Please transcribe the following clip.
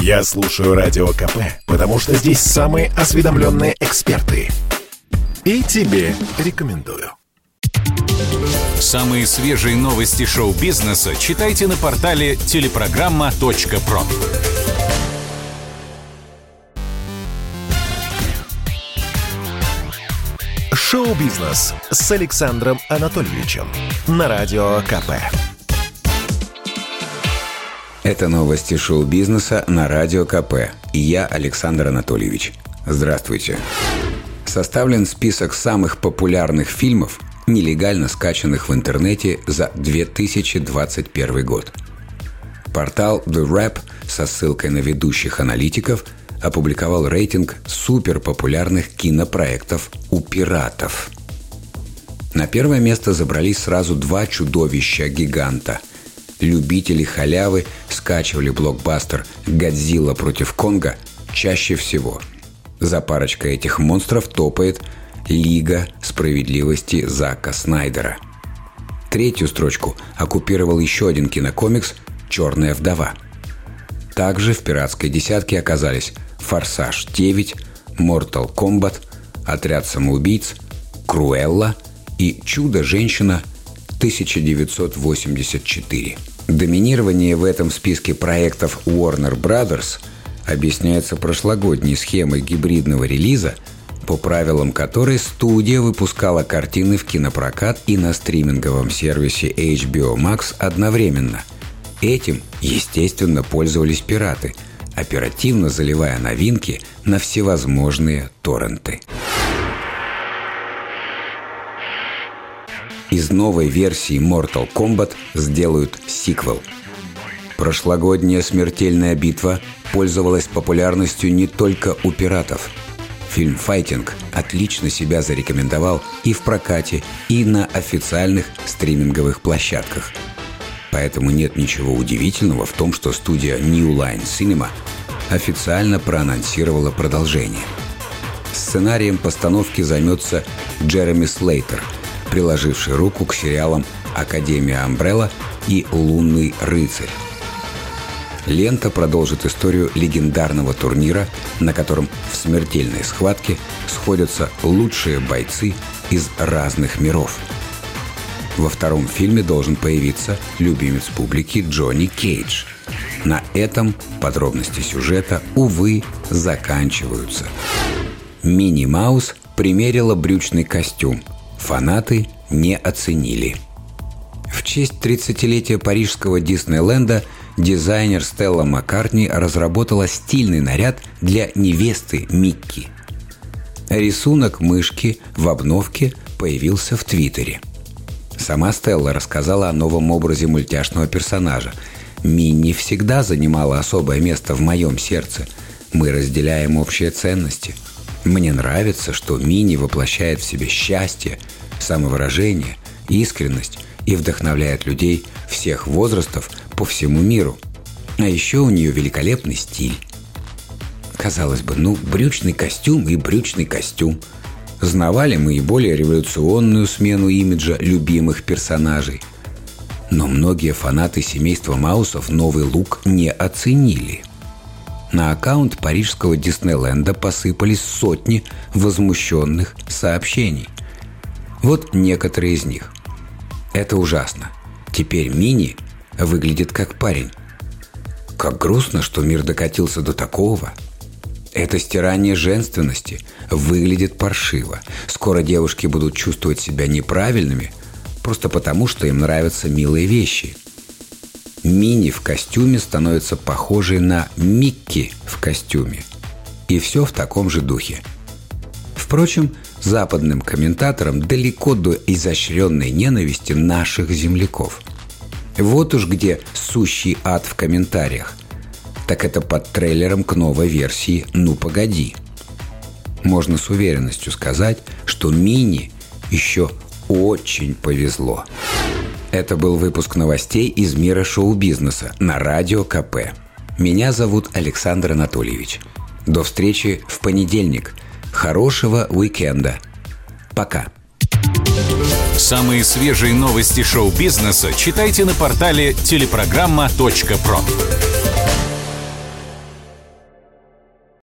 Я слушаю Радио КП, потому что здесь самые осведомленные эксперты. И тебе рекомендую. Самые свежие новости шоу-бизнеса читайте на портале телепрограмма.про. Шоу-бизнес с Александром Анатольевичем на Радио КП. Это новости шоу-бизнеса на Радио КП. И я Александр Анатольевич. Здравствуйте. Составлен список самых популярных фильмов, нелегально скачанных в интернете за 2021 год. Портал The Rap со ссылкой на ведущих аналитиков опубликовал рейтинг суперпопулярных кинопроектов у пиратов. На первое место забрались сразу два чудовища-гиганта. Любители халявы скачивали блокбастер «Годзилла против Конга» чаще всего. За парочкой этих монстров топает «Лига справедливости» Зака Снайдера. Третью строчку оккупировал еще один кинокомикс «Черная вдова». Также в пиратской десятке оказались «Форсаж 9», «Mortal Kombat», «Отряд самоубийц», «Круэлла» и «Чудо-женщина» 1984. Доминирование в этом списке проектов Warner Brothers объясняется прошлогодней схемой гибридного релиза, по правилам которой студия выпускала картины в кинопрокат и на стриминговом сервисе HBO Max одновременно. Этим, естественно, пользовались пираты, оперативно заливая новинки на всевозможные торренты. Из новой версии Mortal Kombat сделают сиквел. Прошлогодняя смертельная битва пользовалась популярностью не только у пиратов. Фильм «Файтинг» отлично себя зарекомендовал и в прокате, и на официальных стриминговых площадках. Поэтому нет ничего удивительного в том, что студия New Line Cinema официально проанонсировала продолжение. Сценарием постановки займется Джереми Слейтер, приложивший руку к сериалам «Академия Амбрелла» и «Лунный рыцарь». Лента продолжит историю легендарного турнира, на котором в смертельной схватке сходятся лучшие бойцы из разных миров. Во втором фильме должен появиться любимец публики Джонни Кейдж. На этом подробности сюжета, увы, заканчиваются. Мини Маус примерила брючный костюм. Фанаты не оценили. В честь 30-летия парижского Диснейленда – дизайнер Стелла Маккартни разработала стильный наряд для невесты Микки. Рисунок мышки в обновке появился в Твиттере. Сама Стелла рассказала о новом образе мультяшного персонажа. «Минни всегда занимала особое место в моем сердце. Мы разделяем общие ценности. Мне нравится, что Минни воплощает в себе счастье, самовыражение, искренность и вдохновляет людей всех возрастов по всему миру. А еще у нее великолепный стиль. Казалось бы, ну, брючный костюм и брючный костюм. Знавали мы и более революционную смену имиджа любимых персонажей. Но многие фанаты семейства Маусов новый лук не оценили. На аккаунт парижского Диснейленда посыпались сотни возмущенных сообщений. Вот некоторые из них. Это ужасно. Теперь Мини выглядит как парень. Как грустно, что мир докатился до такого. Это стирание женственности выглядит паршиво. Скоро девушки будут чувствовать себя неправильными, просто потому, что им нравятся милые вещи. Мини в костюме становится похожей на Микки в костюме. И все в таком же духе. Впрочем, западным комментаторам далеко до изощренной ненависти наших земляков – вот уж где сущий ад в комментариях. Так это под трейлером к новой версии «Ну погоди». Можно с уверенностью сказать, что Мини еще очень повезло. Это был выпуск новостей из мира шоу-бизнеса на Радио КП. Меня зовут Александр Анатольевич. До встречи в понедельник. Хорошего уикенда. Пока. Самые свежие новости шоу-бизнеса читайте на портале телепрограмма.про.